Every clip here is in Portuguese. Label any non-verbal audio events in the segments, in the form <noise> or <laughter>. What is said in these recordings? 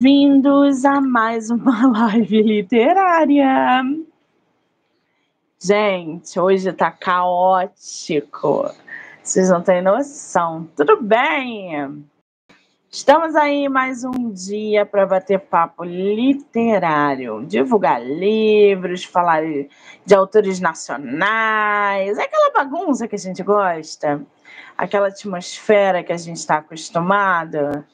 Bem-vindos a mais uma <laughs> live literária. Gente, hoje tá caótico. Vocês não têm noção. Tudo bem? Estamos aí mais um dia para bater papo literário, divulgar livros, falar de autores nacionais, aquela bagunça que a gente gosta, aquela atmosfera que a gente está acostumado.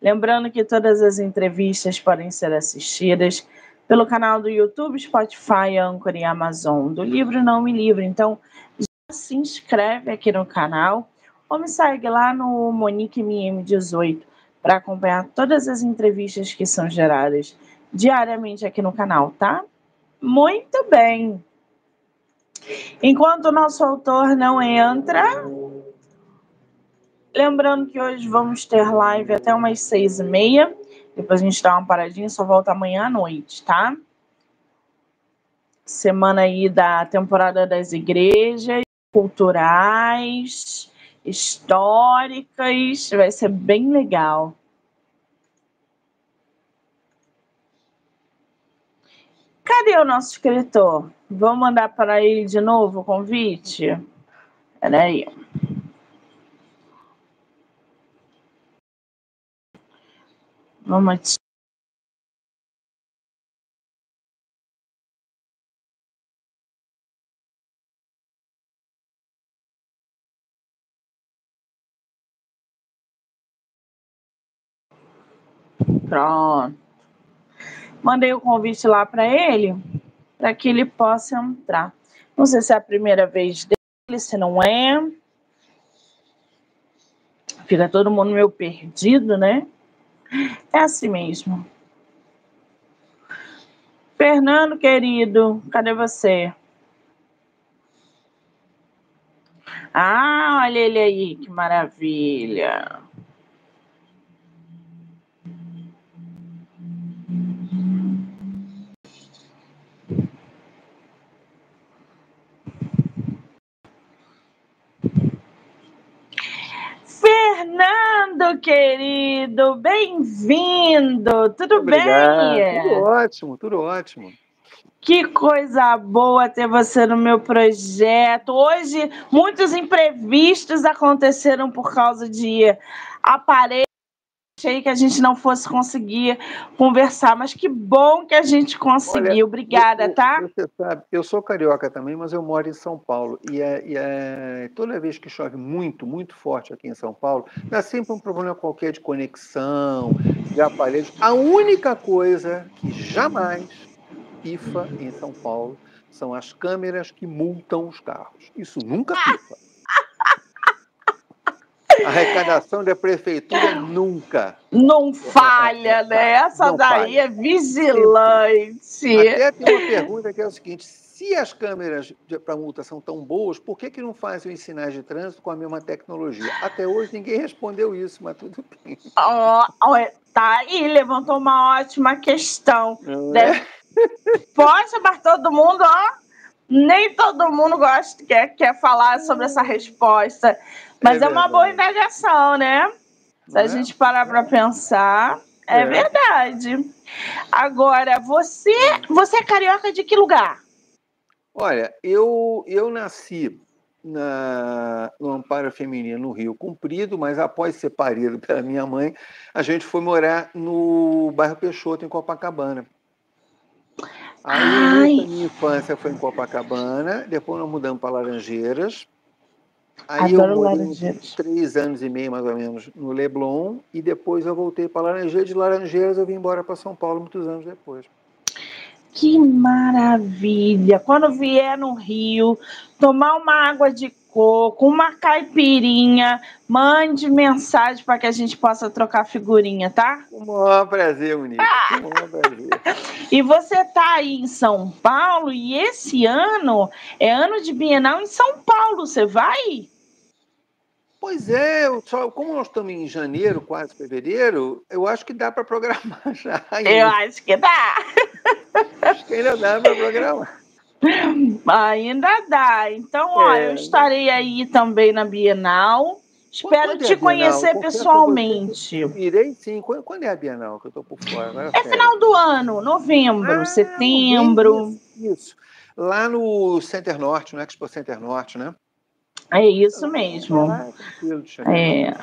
Lembrando que todas as entrevistas podem ser assistidas pelo canal do YouTube, Spotify, Anchor e Amazon do livro Não Me Livre. Então, já se inscreve aqui no canal ou me segue lá no Monique MM18 para acompanhar todas as entrevistas que são geradas diariamente aqui no canal, tá? Muito bem. Enquanto o nosso autor não entra, Lembrando que hoje vamos ter live até umas seis e meia. Depois a gente dá uma paradinha, só volta amanhã à noite, tá? Semana aí da temporada das igrejas culturais, históricas, vai ser bem legal. Cadê o nosso escritor? Vamos mandar para ele de novo o convite? Peraí. aí. Vamos Pronto. Mandei o convite lá para ele, para que ele possa entrar. Não sei se é a primeira vez dele, se não é. Fica todo mundo meio perdido, né? É assim mesmo. Fernando, querido, cadê você? Ah, olha ele aí, que maravilha. Querido, bem-vindo. Tudo Obrigado. bem? Tudo ótimo, tudo ótimo. Que coisa boa ter você no meu projeto. Hoje, muitos imprevistos aconteceram por causa de aparelhos achei que a gente não fosse conseguir conversar, mas que bom que a gente conseguiu. Olha, Obrigada, eu, tá? Você sabe, eu sou carioca também, mas eu moro em São Paulo. E, é, e é, toda vez que chove muito, muito forte aqui em São Paulo, dá sempre um problema qualquer de conexão, de aparelhos. A única coisa que jamais pifa em São Paulo são as câmeras que multam os carros. Isso nunca pifa. Arrecadação da prefeitura nunca. Não falha, né? Essa Não daí falha. é vigilante. Até tem uma pergunta que é o seguinte: se as câmeras para multa são tão boas, por que, que não fazem os sinais de trânsito com a mesma tecnologia? Até hoje ninguém respondeu isso, mas tudo bem. Oh, tá aí, levantou uma ótima questão. É? Poxa, mas todo mundo, ó, nem todo mundo gosta, quer, quer falar sobre essa resposta. Mas é, é uma boa indagação, né? Se a é? gente parar para pensar, é, é, verdade. Agora, você, você é carioca de que lugar? Olha, eu, eu nasci na, no Amparo Feminino, no Rio Comprido, mas após ser parido pela minha mãe, a gente foi morar no bairro Peixoto, em Copacabana. Aí, minha infância foi em Copacabana, depois nós mudamos para Laranjeiras, Aí Adoro eu morei três anos e meio, mais ou menos, no Leblon, e depois eu voltei para Laranjeiras. De Laranjeiras eu vim embora para São Paulo muitos anos depois. Que maravilha! Quando vier no Rio, tomar uma água de coco, uma caipirinha, mande mensagem para que a gente possa trocar figurinha, tá? Um maior prazer, Monique. Ah! Maior prazer. <laughs> e você tá aí em São Paulo e esse ano é ano de Bienal em São Paulo. Você vai? Pois é, só, como nós estamos em janeiro, quase fevereiro, eu acho que dá para programar <laughs> já. Eu acho que dá. Acho que ainda dá para programar. Ainda dá. Então, ó, é. eu estarei aí também na Bienal. Espero te é conhecer pessoalmente. Irei sim. Quando, quando, é a Bienal que eu estou por fora? Agora, é final do ano, novembro, ah, setembro. Isso, isso. Lá no Center Norte, no Expo Center Norte, né? É isso mesmo. É.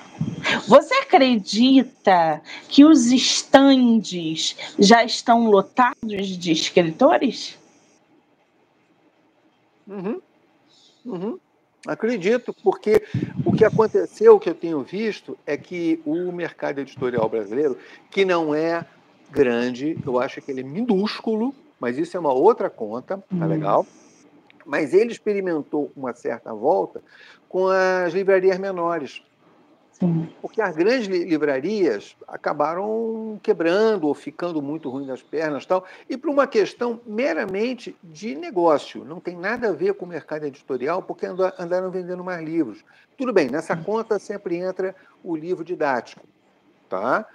Você acredita que os estandes já estão lotados de escritores? Uhum. Uhum. Acredito, porque o que aconteceu, o que eu tenho visto, é que o mercado editorial brasileiro, que não é grande, eu acho que ele é minúsculo, mas isso é uma outra conta, tá uhum. legal? Mas ele experimentou uma certa volta com as livrarias menores. Sim. Porque as grandes livrarias acabaram quebrando ou ficando muito ruim das pernas tal, e por uma questão meramente de negócio. Não tem nada a ver com o mercado editorial, porque andaram vendendo mais livros. Tudo bem, nessa conta sempre entra o livro didático. Tá?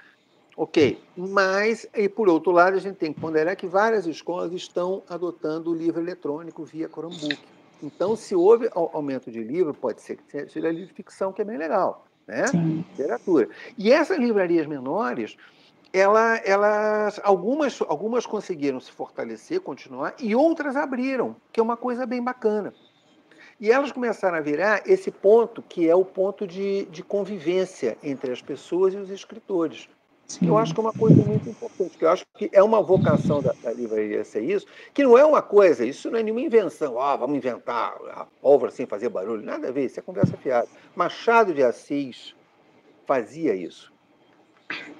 Ok, mas, e por outro lado, a gente tem que ponderar que várias escolas estão adotando o livro eletrônico via Chromebook. Então, se houve aumento de livro, pode ser que seja livro de ficção, que é bem legal, né? Sim. Literatura. E essas livrarias menores, ela, elas, algumas, algumas conseguiram se fortalecer, continuar, e outras abriram, que é uma coisa bem bacana. E elas começaram a virar esse ponto que é o ponto de, de convivência entre as pessoas e os escritores. Sim. Eu acho que é uma coisa muito importante, que eu acho que é uma vocação da, da livraria ser isso, que não é uma coisa, isso não é nenhuma invenção, ah, vamos inventar a pólvora sem fazer barulho, nada a ver, isso é conversa fiada. Machado de Assis fazia isso.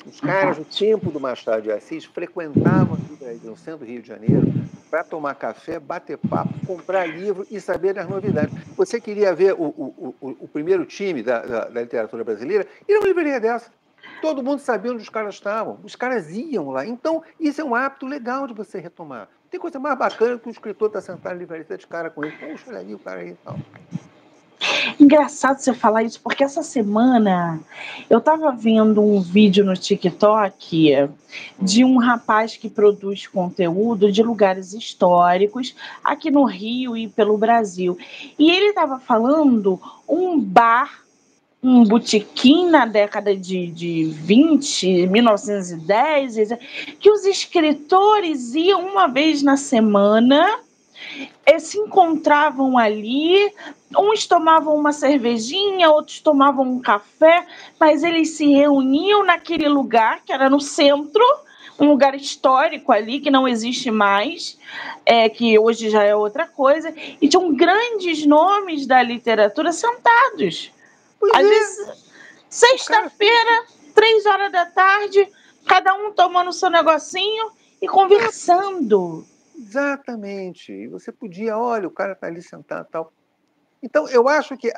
Os caras, no tempo do Machado de Assis, frequentavam a livraria no centro do Rio de Janeiro para tomar café, bater papo, comprar livro e saber das novidades. Você queria ver o, o, o, o primeiro time da, da, da literatura brasileira? Ir numa livraria dessa. Todo mundo sabia onde os caras estavam. Os caras iam lá. Então, isso é um hábito legal de você retomar. Tem coisa mais bacana que o escritor estar tá sentado na livraria de cara com ele. Poxa, olha ali o cara aí e tal. Engraçado você falar isso, porque essa semana eu estava vendo um vídeo no TikTok de um rapaz que produz conteúdo de lugares históricos aqui no Rio e pelo Brasil. E ele estava falando um bar um botequim na década de, de 20, 1910, que os escritores iam uma vez na semana, eh, se encontravam ali, uns tomavam uma cervejinha, outros tomavam um café, mas eles se reuniam naquele lugar que era no centro, um lugar histórico ali que não existe mais, é, que hoje já é outra coisa, e tinham grandes nomes da literatura sentados. Pois Às é. vezes, sexta-feira, três horas da tarde, cada um tomando seu negocinho e conversando. Exatamente. E você podia, olha, o cara está ali sentado tal. Então, eu acho que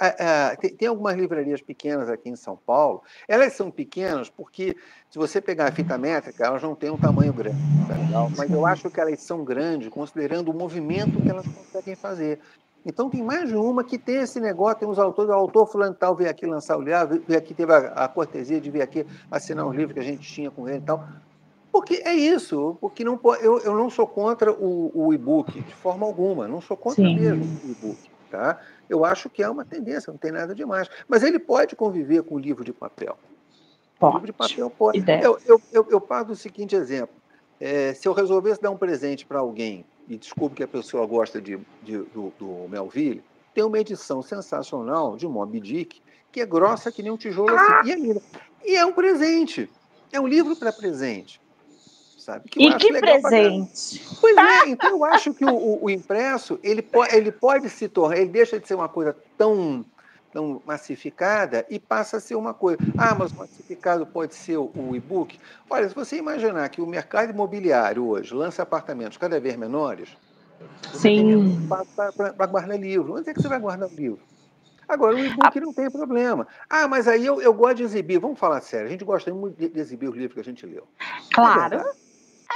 tem, tem, algumas livrarias pequenas aqui em São Paulo. Elas são pequenas porque, se você pegar a fita métrica, elas não têm um tamanho grande, tá? Mas eu acho que elas são grandes, considerando o movimento que elas conseguem fazer. Então tem mais de uma que tem esse negócio, tem uns autores, o autor fulano tal veio aqui lançar o livro, veio aqui, teve a, a, cortesia de vir aqui assinar um livro que a gente tinha com ele e tal. Porque é isso, porque não, eu, eu não sou contra o, o e-book, de forma alguma, não sou contra Sim. mesmo o e-book. Tá? Eu acho que é uma tendência, não tem nada demais. Mas ele pode conviver com o livro de papel. Pode. O livro de papel pode. Eu, eu, eu, eu paro do seguinte exemplo. É, se eu resolvesse dar um presente para alguém e descubro que a pessoa gosta de, de do, do, Melville, tem uma edição sensacional de Moby Dick, que é grossa que nem um tijolo assim. E é. E é um presente. É um livro para presente. Sabe? Que e que presente! Pois é, <laughs> então eu acho que o, o, o impresso ele, po ele pode se tornar, ele deixa de ser uma coisa tão tão massificada e passa a ser uma coisa. Ah, mas o massificado pode ser o, e-book? Olha, se você imaginar que o mercado imobiliário hoje lança apartamentos cada vez menores, Sim. para guardar livro. Onde é que você vai guardar o livro? Agora, o e-book não tem problema. Ah, mas aí eu, eu gosto de exibir. Vamos falar sério, a gente gosta muito de, de exibir os livros que a gente leu. Claro.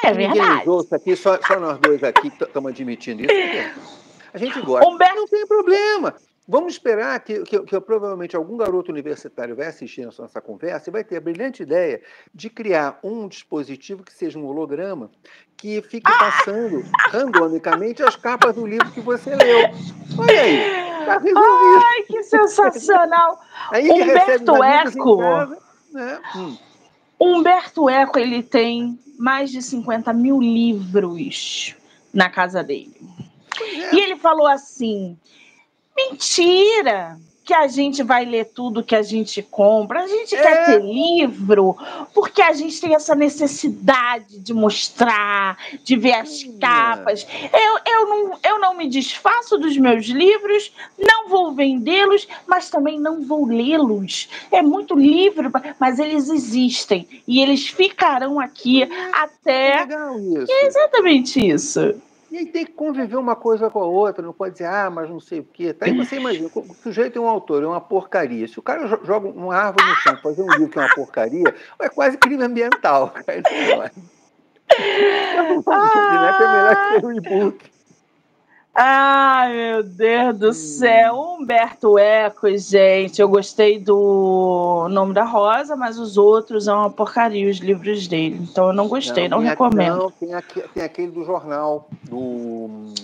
É verdade. É verdade. aqui, só, só nós dois aqui estamos admitindo isso. A gente gosta. Humberto... Não tem problema. Vamos esperar que, que, que, provavelmente algum garoto universitário vai assistir a nossa conversa e vai ter a brilhante ideia de criar um dispositivo que seja um holograma que fique passando randomicamente as capas do livro que você leu. Olha aí. Tá resolvido. Ai, que sensacional! Aí Humberto Eco. casa, né? Hum. Humberto Eco, ele tem mais de 50 mil livros na casa dele. É. E ele falou assim: mentira! Que a gente vai ler tudo que a gente compra. A gente É. quer ter livro porque a gente tem essa necessidade de mostrar, de ver as Hum. capas. Eu, eu, não, eu não me desfaço dos meus livros, não vou vendê-los, mas também não vou lê-los. É muito livro, mas eles existem e eles ficarão aqui É até. legal isso. É exatamente isso. E aí tem que conviver uma coisa com a outra, não pode dizer, ah, mas não sei o quê. Tá? Aí você imagina, o sujeito é um autor, é uma porcaria. Se o cara jo- joga uma árvore no chão fazer um livro que é uma porcaria, é quase crime ambiental. <laughs> Cara. <laughs> Não que é melhor que ter um e-book. Ai, meu Deus Hum. do céu. Humberto Eco, gente. Eu gostei do Nome da Rosa, mas os outros são uma porcaria, os livros dele. Então eu não gostei, não, tem recomendo. Não, tem, aque- tem aquele do jornal, do hum,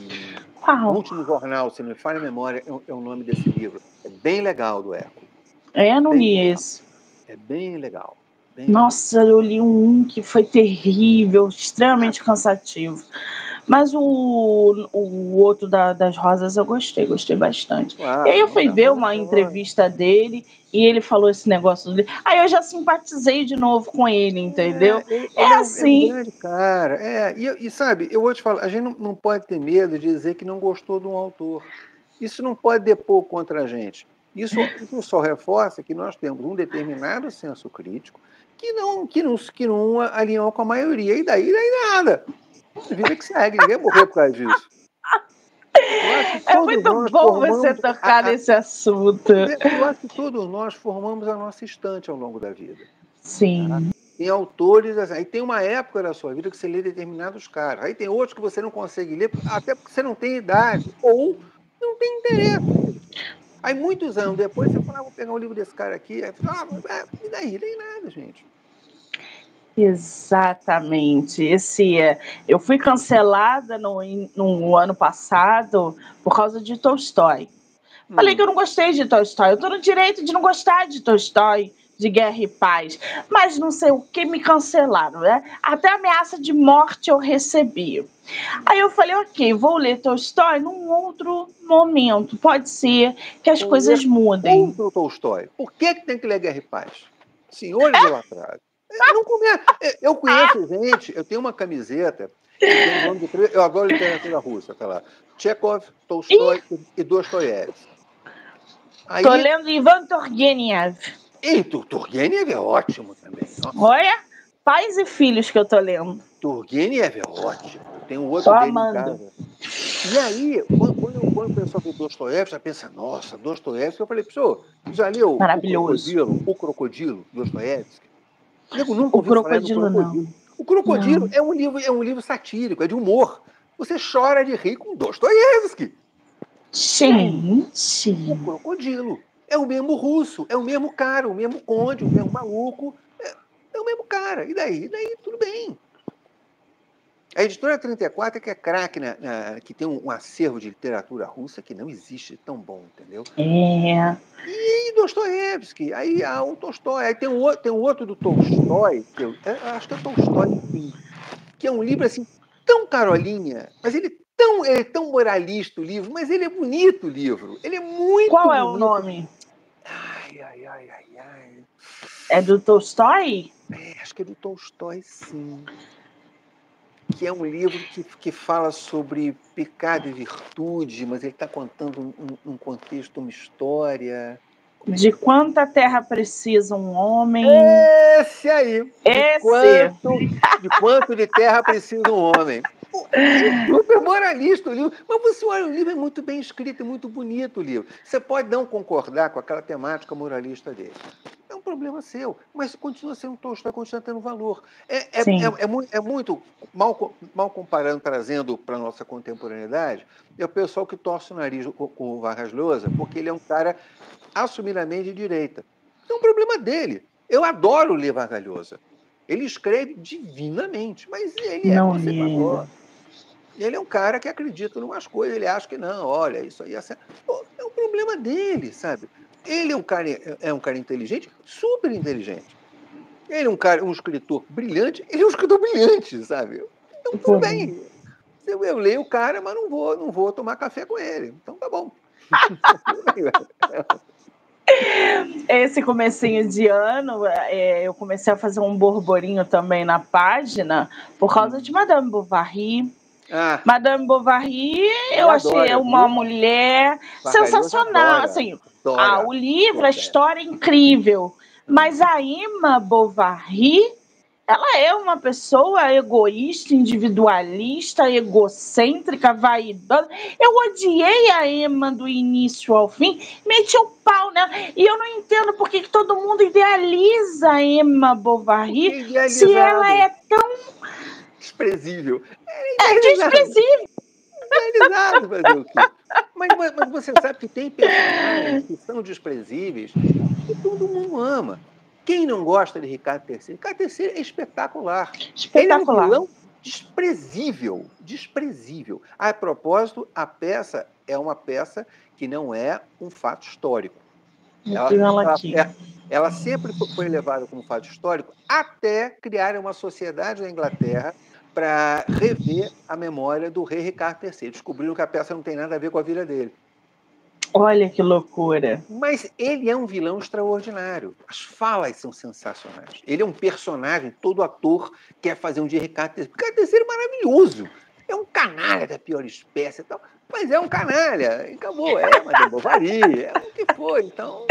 Qual? último jornal, se não me falha a memória, é o- é o nome desse livro. É bem legal do Eco. É, eu não Bem li legal. esse. É bem legal. Bem Nossa, eu li um que foi terrível, extremamente cansativo. Mas o, o outro da- das rosas eu gostei, gostei bastante. legal. E aí eu fui Ah, ver uma entrevista dele e ele falou esse negócio dele. Aí eu já simpatizei de novo com ele, entendeu? É, ele- É ele um- assim. grande cara. É, e, e sabe, eu vou te falar, a gente não, não pode ter medo de dizer que não gostou de um autor. Isso não pode depor contra a gente. Isso, isso só reforça que nós temos um determinado senso crítico que não, que não, que não alinhou com a maioria. E daí, daí nada. Vida que segue, ninguém morreu por causa disso. É muito bom você tocar nesse assunto. Eu acho que todos nós formamos a nossa estante ao longo da vida. Sim. Tem autores, assim, aí tem uma época da sua vida que você lê determinados caras. Aí tem outros que você não consegue ler, até porque você não tem idade ou não tem interesse. Aí muitos anos depois você fala, ah, vou pegar um livro desse cara aqui. Aí fala, ah, é, e daí? Nem nada, gente. Exatamente. Esse é. Eu fui cancelada no, no ano passado por causa de Tolstói. Falei que eu não gostei de Tolstói. Eu tô no direito de não gostar de Tolstói, de Guerra e Paz. Mas não sei o que me cancelaram, né? Até ameaça de morte eu recebi. Aí eu falei, ok, vou ler Tolstói num outro momento. Pode ser que as Vou coisas mudem. Outro Tolstói. Por que, que tem que ler Guerra e Paz? Senhores idolatrados. Eu, não come... eu conheço gente, eu tenho uma camiseta, três- eu adoro literatura russa, tá lá. Chekhov, Tolstói e Dostoiévski. Aí, Tô lendo Ivan Turgenev. e Tur- Turgenev é ótimo também. Nossa, Olha, pais e filhos que eu tô lendo. Turgenev é ótimo. Tem um outro dele amando. E aí, quando, quando, quando o pessoal vê Dostoiévski, já pensa, nossa, Dostoiévski. Eu falei, pessoal, já leu o Crocodilo, o Crocodilo, Dostoiévski? Eu nunca O crocodilo não. O Crocodilo é um livro, é um livro satírico, é de humor. Você chora de rir com Dostoiévski. Gente. O Crocodilo. É o mesmo russo, é o mesmo cara, o mesmo conde, o mesmo maluco. É, é o mesmo cara. E daí? E daí, tudo bem. A editora 34 é que é craque, na- na- que tem um, um acervo de literatura russa que não existe tão bom, entendeu? É. Dostoiévski, aí há o Tolstói, aí tem um, outro- tem um outro do Tolstói, que eu, eu acho que é Tolstói, que é um livro assim, tão carolinha, mas ele é tão, ele é tão moralista o livro, mas ele é bonito o livro. Ele é muito Qual é o bonito. nome? Ai, ai, ai, ai, ai. É do Tolstói? É, acho que é do Tolstói, sim. Que é um livro que, que fala sobre pecado e virtude, mas ele está contando um, um- um contexto, uma história. De quanta terra precisa um homem? Esse aí. De Esse. quanto, de quanto de terra precisa um homem. Super moralista o livro. Mas você olha, o livro é muito bem escrito, é muito bonito o livro. Você pode não concordar com aquela temática moralista dele. É um problema seu, mas continua sendo um Tolstói, continua tendo valor. É, é, é, é muito, é muito mal, mal comparando, trazendo para a nossa contemporaneidade, é o pessoal que torce o nariz com, o Vargas Llosa, porque ele é um cara assumidamente de direita. É um problema dele. Eu adoro ler Vargas Llosa. Ele escreve divinamente, mas ele é Não conservador. Ele é um cara que acredita em umas coisas, ele acha que não, olha, isso aí é É um problema dele, sabe? Ele é um cara, é um cara inteligente, super inteligente. Ele é um cara, um escritor brilhante, ele é um escritor brilhante, sabe? Então, tudo bem. Eu, eu leio o cara, mas não vou, não vou tomar café com ele. Então tá bom. <laughs> Esse comecinho de ano, é, eu comecei a fazer um borborinho também na página por causa de Madame Bovary. Ah, Madame Bovary, eu, eu achei adoro, uma viu? mulher sensacional. Assim, ah, o livro, a história é incrível. Mas a Emma Bovary ela é uma pessoa egoísta, individualista, egocêntrica, vaidosa. Eu odiei a Emma do início ao fim, meti o pau nela. E eu não entendo por que, que todo mundo idealiza a Emma Bovary se ela é tão. Desprezível. É, é desprezível. Idealizado fazer o quê? Mas, mas você sabe que tem personagens que são desprezíveis e todo mundo ama. Quem não gosta de Ricardo III? Ricardo III é espetacular. Espetacular. Ele é um vilão desprezível, desprezível. A propósito, a peça é uma peça que não é um fato histórico. Ela, ela, ela, ela, sempre foi levada como fato histórico até criar uma sociedade na Inglaterra para rever a memória do rei Ricardo III. Descobriram que a peça não tem nada a ver com a vida dele. Olha que loucura. Mas ele é um vilão extraordinário. As falas são sensacionais. Ele é um personagem, todo ator quer fazer um de Ricardo III. Ricardo III é maravilhoso. É um canalha da pior espécie e tal. Mas é um canalha. E acabou. É, mas é Bovary. É o que foi. Então.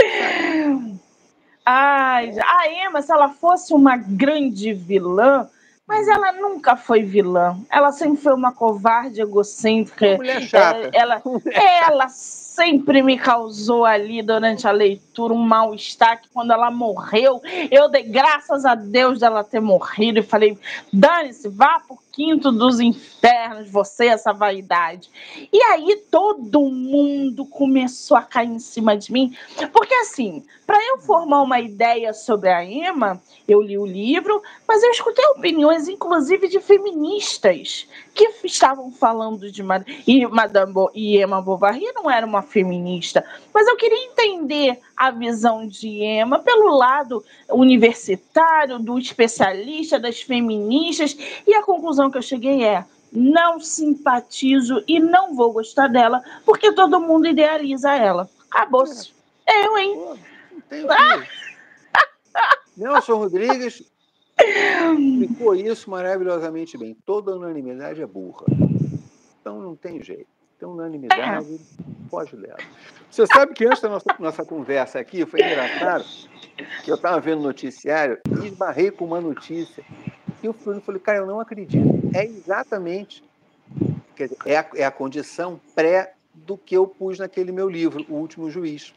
Ai, a Emma, se ela fosse uma grande vilã, mas ela nunca foi vilã. Ela sempre foi uma covarde egocêntrica. Mulher chata. Ela, ela, ela sempre me causou ali durante a leitura um mal-estar que quando ela morreu, eu dei graças a Deus dela ter morrido e falei, dane-se, vá por quinto dos infernos, você, essa vaidade. E aí todo mundo começou a cair em cima de mim, porque assim, para eu formar uma ideia sobre a Emma, eu li o livro, mas eu escutei opiniões, inclusive de feministas, que estavam falando de e Madame Bo e Emma Bovary não era uma feminista, mas eu queria entender a visão de Emma pelo lado universitário, do especialista, das feministas, e a conclusão que eu cheguei é: não simpatizo e não vou gostar dela, porque todo mundo idealiza ela. Acabou-se. É. Eu, hein? Pô, ah! <laughs> Nelson Rodrigues explicou isso maravilhosamente bem. Toda unanimidade é burra. Então não tem jeito. Tem unanimidade, pode dela. Você sabe que antes da nossa, nossa conversa aqui, foi engraçado, que eu estava vendo noticiário e esbarrei com uma notícia. E eu falei, cara, eu não acredito. É exatamente, quer dizer, é a, é a condição pré do que eu pus naquele meu livro, O Último Juiz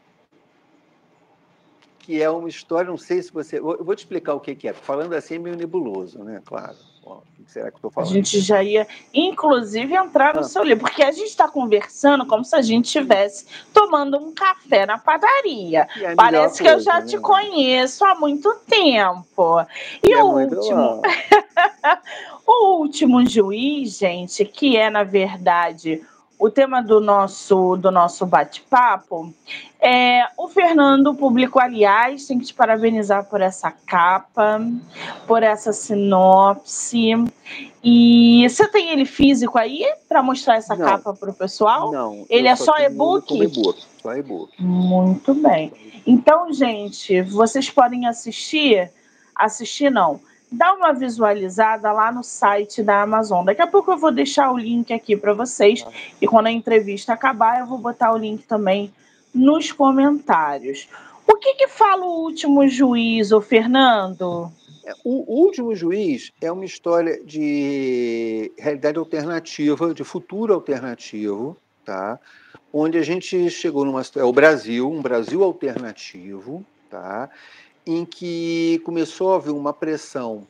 que é uma história, não sei se você. Eu vou te explicar o que é. Falando assim é meio nebuloso, né? Claro. O que será que eu estou falando? A gente já ia, inclusive, entrar no ah. seu livro, porque a gente está conversando como se a gente estivesse tomando um café na padaria. É Parece que eu já né? te conheço há muito tempo. E, e é o último. <laughs> o último juiz, gente, que é, na verdade, o tema do nosso, do nosso bate-papo é o Fernando publicou, aliás, tem que te parabenizar por essa capa, por essa sinopse. E você tem ele físico aí para mostrar essa não, capa para o pessoal? Não. Ele é só e-book? e-book? Só e-book. Muito bem. Então, gente, vocês podem assistir, assistir não, dá uma visualizada lá no site da Amazon. Daqui a pouco eu vou deixar o link aqui para vocês e quando a entrevista acabar eu vou botar o link também nos comentários. O que, que fala o último juiz, o Fernando? É, o Último Juiz é uma história de realidade alternativa, de futuro alternativo, tá? onde a gente chegou numa é o Brasil, um Brasil alternativo, tá? Em que começou a haver uma pressão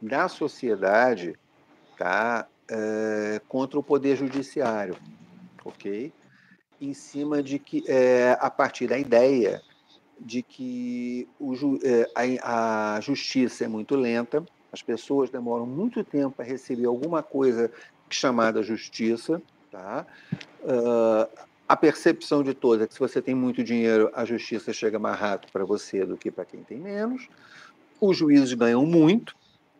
da sociedade tá, é, contra o poder judiciário, ok? Em cima de que, é, a partir da ideia de que o, é, a, a, justiça é muito lenta, as pessoas demoram muito tempo a receber alguma coisa chamada justiça, tá? Uh, a percepção de todos é que se você tem muito dinheiro, a justiça chega mais rápido para você do que para quem tem menos. Os juízes ganham muito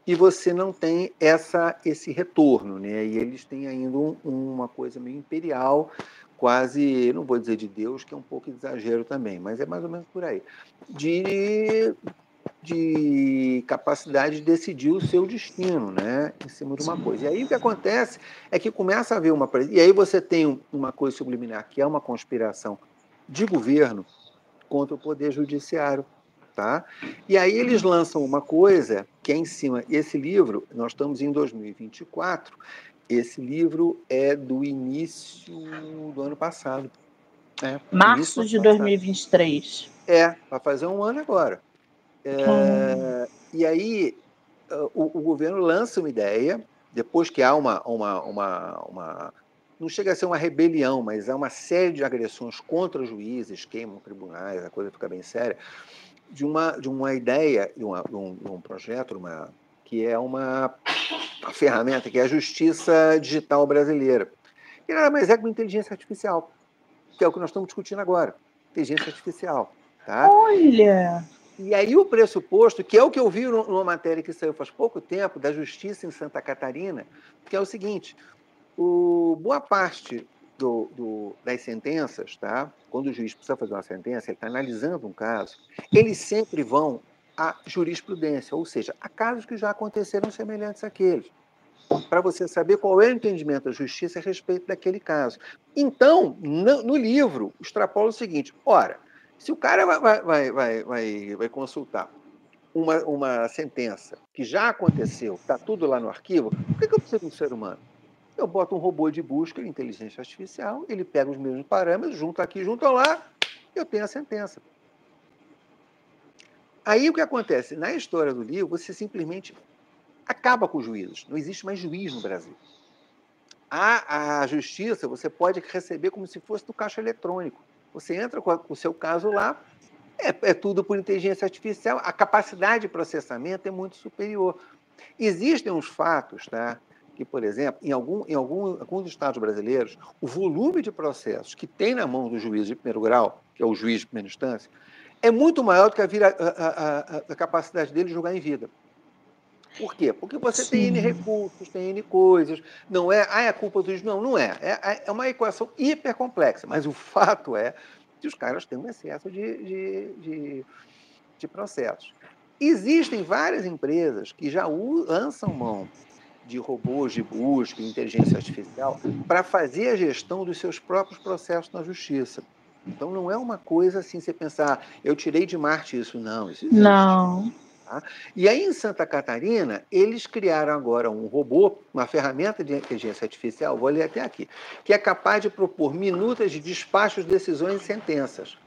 e você não tem essa esse retorno, né? E eles têm ainda um, uma coisa meio imperial, quase, não vou dizer de Deus, que é um pouco exagero também, mas é mais ou menos por aí, de de capacidade de decidir o seu destino, né, em cima de uma coisa. E aí o que acontece é que começa a haver uma e aí você tem uma coisa subliminar que é uma conspiração de governo contra o poder judiciário, tá? E aí eles lançam uma coisa que é em cima. Esse livro, nós estamos em 2024. Esse livro é do início do ano passado. É, Março de 2023. É, vai fazer um ano agora. É, e aí o, o, governo lança uma ideia, depois que há uma, uma, uma, uma, Não chega a ser uma rebelião, mas há uma série de agressões contra juízes, queimam tribunais, a coisa fica bem séria, de uma, de uma ideia, de, uma, de, um, de um projeto, uma, que é uma, uma ferramenta, que é a justiça digital brasileira. E nada mais é que uma inteligência artificial, que é o que nós estamos discutindo agora. Inteligência artificial. Tá? Olha! E aí o pressuposto, que é o que eu vi numa matéria que saiu faz pouco tempo, da Justiça em Santa Catarina, que é o seguinte, o, boa parte do, do, das sentenças, tá? quando o juiz precisa fazer uma sentença, ele está analisando um caso, eles sempre vão à jurisprudência, ou seja, a casos que já aconteceram semelhantes àqueles, para você saber qual é o entendimento da justiça a respeito daquele caso. Então, no, no livro, extrapola o seguinte: ora, se o cara vai, vai, vai, vai, vai consultar uma, uma sentença que já aconteceu, está tudo lá no arquivo, por que, que eu preciso de um ser humano? Eu boto um robô de busca, inteligência artificial, ele pega os mesmos parâmetros, junta aqui, junta lá, eu tenho a sentença. Aí o que acontece? Na história do livro, você simplesmente acaba com os juízos. Não existe mais juiz no Brasil. A, a justiça você pode receber como se fosse do caixa eletrônico. Você entra com, o seu caso lá, é, é, tudo por inteligência artificial, a capacidade de processamento é muito superior. Existem uns fatos, tá? Que, por exemplo, em, algum, em algum, alguns estados brasileiros, o volume de processos que tem na mão do juiz de primeiro grau, que é o juiz de primeira instância, é muito maior do que a, vira, a, a, a capacidade dele de julgar em vida. Por quê? Porque você Sim. tem N recursos, tem N coisas. Não é, ah, é culpa do juiz. Não, não é. é. É uma equação hiper complexa. Mas o fato é que os caras têm um excesso de, de, de, de processos. Existem várias empresas que já lançam mão de robôs de busca, de inteligência artificial, para fazer a gestão dos seus próprios processos na justiça. Então não é uma coisa assim, você pensar, eu tirei de Marte isso. Não, isso existe. Não. Tá? E aí, em Santa Catarina, eles criaram agora um robô, uma ferramenta de inteligência artificial, vou ler até aqui, que é capaz de propor minutas de despachos, decisões e sentenças.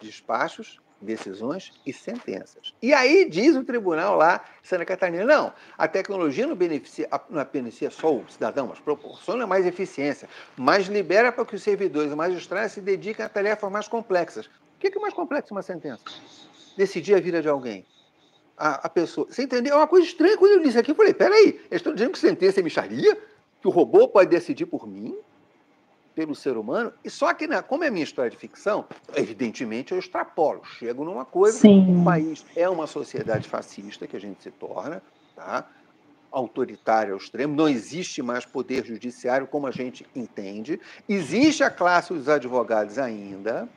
Despachos, decisões e sentenças. E aí diz o tribunal lá, Santa Catarina, não, a tecnologia não beneficia, não beneficia só o cidadão, mas proporciona mais eficiência, mas libera para que os servidores e magistrados se dediquem a tarefas mais complexas. O que é mais complexo uma sentença? Decidir a vida de alguém. A, a, pessoa. Você entendeu? É uma coisa estranha. Quando eu disse aqui, eu falei: peraí, eles estão dizendo que sentença é micharia? Que o robô pode decidir por mim? Pelo ser humano? E só que, né, como é minha história de ficção, evidentemente eu extrapolo, chego numa coisa. Sim. O país é uma sociedade fascista que a gente se torna, tá? autoritária ao extremo, não existe mais poder judiciário como a gente entende. Existe a classe dos advogados ainda,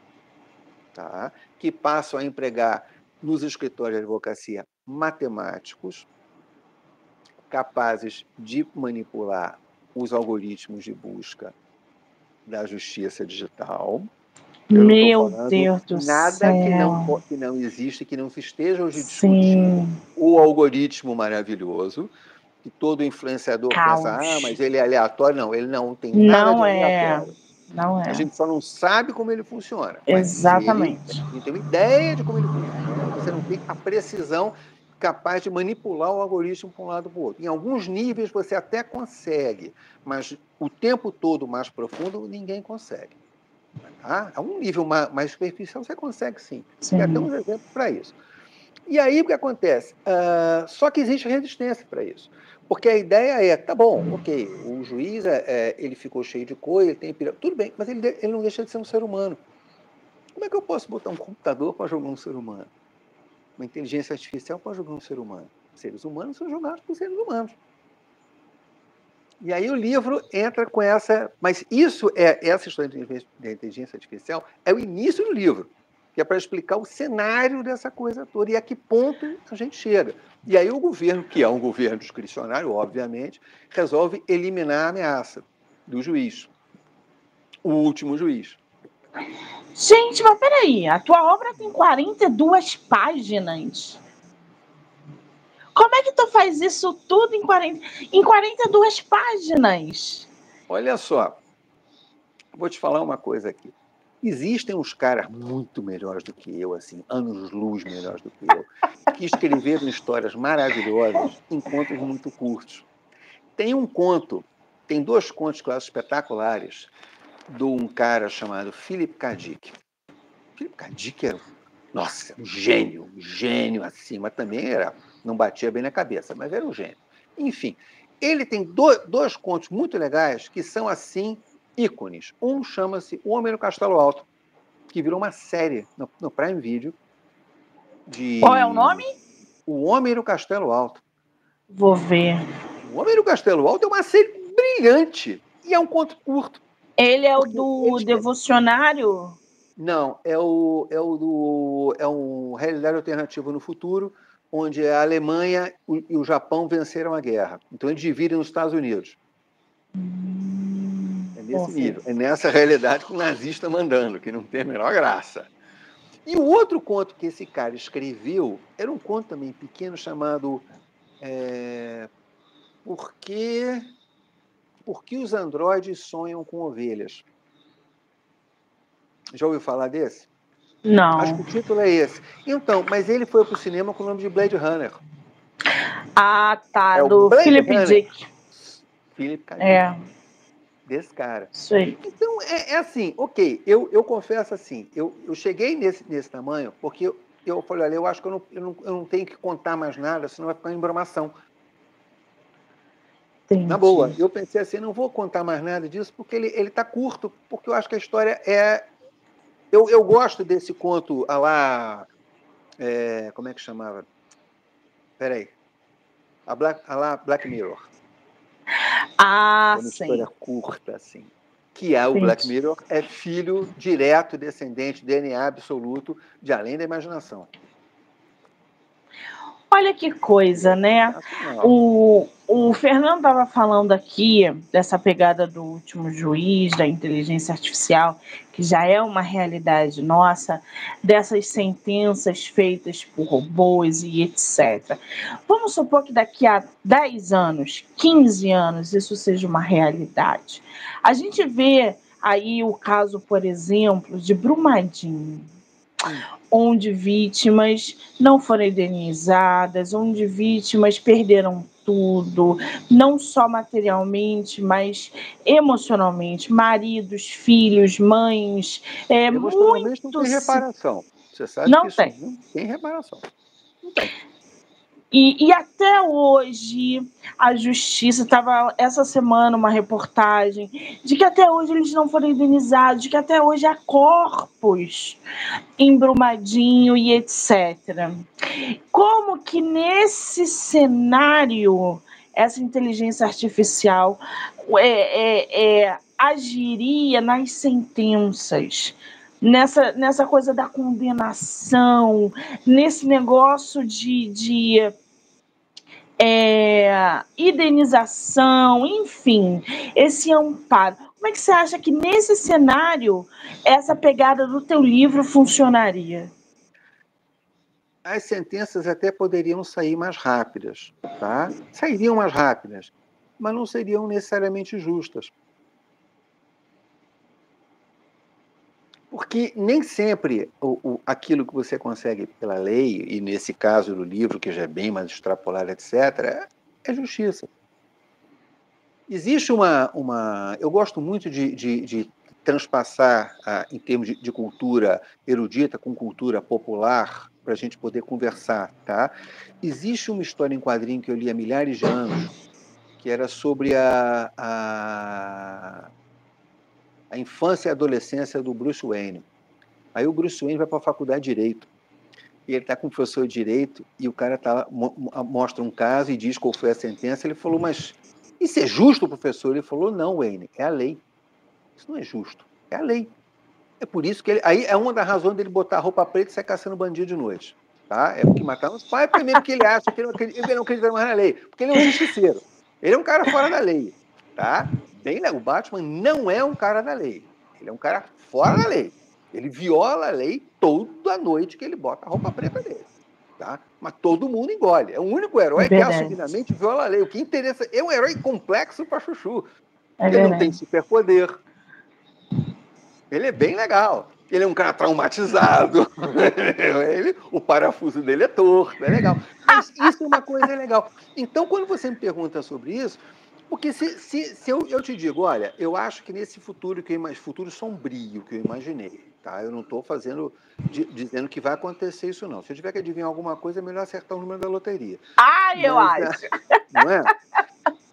tá? que passam a empregar nos escritórios de advocacia matemáticos capazes de manipular os algoritmos de busca da justiça digital. Eu Meu Deus do nada céu. Nada que não, que não existe, que não se esteja hoje discutindo. O algoritmo maravilhoso, que todo influenciador Caos. pensa, ah, mas ele é aleatório. Não, ele não tem nada não de é. Não é. A gente só não sabe como ele funciona. Exatamente. Ele, tem uma ideia de como ele funciona. Você não tem a precisão capaz de manipular o algoritmo para um lado para o outro. Em alguns níveis você até consegue, mas o tempo todo mais profundo ninguém consegue. Tá? A um nível mais, superficial você consegue sim. sim. Tem até uns exemplos para isso. E aí o que acontece? Uh, só que existe resistência para isso. Porque a ideia é, tá bom, ok, o juiz é, é, ele ficou cheio de coisa, ele tem tudo bem, mas ele, ele não deixa de ser um ser humano. Como é que eu posso botar um computador para jogar um ser humano? Uma inteligência artificial para jogar um ser humano? Seres humanos são jogados por seres humanos. E aí o livro entra com essa. Mas isso é essa história da inteligência artificial é o início do livro, que é para explicar o cenário dessa coisa toda e a que ponto a gente chega. E aí o governo, que é um governo discricionário, obviamente, resolve eliminar a ameaça do juiz, o último juiz. Gente, mas peraí, a tua obra tem 42 páginas. Como é que tu faz isso tudo em, 40, em 42 páginas? Olha só, vou te falar uma coisa aqui. Existem uns caras muito melhores do que eu, assim, anos-luz <laughs> melhores do que eu, que escreveram histórias maravilhosas em contos muito curtos. Tem um conto, tem dois contos que eu acho espetaculares, de um cara chamado Philip K. Dick. Philip K. Dick era, nossa, um gênio, um gênio assim, mas também era não batia bem na cabeça, mas era um gênio. Enfim, ele tem dois, dois contos muito legais que são, assim, ícones. Um chama-se O Homem no Castelo Alto, que virou uma série no, no Prime Video. De... Qual é o nome? O Homem no Castelo Alto. Vou ver. O Homem no Castelo Alto é uma série brilhante e é um conto curto. Ele é o do Devocionário? Não, é o, é o do. É um Realidade Alternativa no Futuro, onde a Alemanha e o Japão venceram a guerra. Então eles dividem nos Estados Unidos. Nesse nível, é nessa realidade com o nazista mandando, que não tem a menor graça. E o outro conto que esse cara escreveu era um conto também pequeno chamado é, Por, que, Por que os androides sonham com ovelhas? Já ouviu falar desse? Não. Acho que o título é esse. Então, mas ele foi para o cinema com o nome de Blade Runner. Ah, tá. É do Philip. Dick. Philip K. É. Desse cara. Aí. Então, é, é, assim, ok, eu, eu confesso assim, eu, eu cheguei nesse, nesse tamanho porque eu, eu falei, olha, eu acho que eu não, eu, não, eu não tenho que contar mais nada, senão vai ficar em embromação. Entendi. Na boa, eu pensei assim, não vou contar mais nada disso porque ele está curto, porque eu acho que a história é, eu, eu gosto desse conto a lá. É, como é que chamava? Peraí. A, Black, a lá Black Mirror. Ah, é uma sim. história curta, assim. Que é o Black Mirror, é filho direto, descendente, DNA absoluto de Além da Imaginação. Olha que coisa, né? O, o Fernando estava falando aqui dessa pegada do último juiz, da inteligência artificial, que já é uma realidade nossa, dessas sentenças feitas por robôs e etc. Vamos supor que daqui a 10 anos, 15 anos, isso seja uma realidade. A gente vê aí o caso, por exemplo, de Brumadinho onde vítimas não foram indenizadas, onde vítimas perderam tudo, não só materialmente, mas emocionalmente, maridos, filhos, mães, é muito não tem reparação. Você sabe não que isso tem. não tem reparação. Não tem. E, e, até hoje a justiça estava essa semana uma reportagem de que até hoje eles não foram indenizados, de que até hoje há corpos em Brumadinho e etc. Como que nesse cenário essa inteligência artificial é, é, é, agiria nas sentenças? Nessa, nessa coisa da condenação, nesse negócio de, de é, indenização, enfim, esse amparo. Como é que você acha que nesse cenário essa pegada do teu livro funcionaria? As sentenças até poderiam sair mais rápidas, tá? Sairiam mais rápidas, mas não seriam necessariamente justas. Porque nem sempre o, o, aquilo que você consegue pela lei, e nesse caso do livro, que já é bem mais extrapolado, etc., é justiça. Existe uma. uma eu gosto muito de, de, de transpassar, ah, em termos de, de, cultura erudita com cultura popular para a gente poder conversar, tá? Existe uma história em quadrinho que eu li há milhares de anos, que era sobre a, a, a infância e adolescência do Bruce Wayne. Aí o Bruce Wayne vai para a faculdade de Direito. E ele está com o professor de Direito e o cara tá, mostra um caso e diz qual foi a sentença. Ele falou, mas isso é justo, professor? Ele falou, não, Wayne, é a lei. Isso não é justo, é a lei. É por isso que ele. Aí é uma das razões dele botar roupa preta e sair caçando bandido de noite. Tá? É porque mataram os pais, primeiro que ele acha que ele não, ele não acredita mais na lei. Porque ele é um justiceiro. Ele é um cara fora da lei. Tá? Bem, o Batman não é um cara da lei. Ele é um cara fora da lei. Ele viola a lei toda noite que ele bota a roupa preta dele. Tá? Mas todo mundo engole. É o único herói que assumidamente viola a lei. O que interessa é um herói complexo para Chuchu. É ele não tem superpoder, ele é bem legal. Ele é um cara traumatizado. <laughs> ele, o parafuso dele é torto, é legal. Mas isso é uma coisa legal. Então, quando você me pergunta sobre isso, porque se, se, se eu, eu, te digo, olha, eu acho que nesse futuro que eu futuro sombrio que eu imaginei, tá? Eu não estou fazendo dizendo que vai acontecer isso não. Se eu tiver que adivinhar alguma coisa, é melhor acertar o número da loteria. Ah, eu acho. Não é?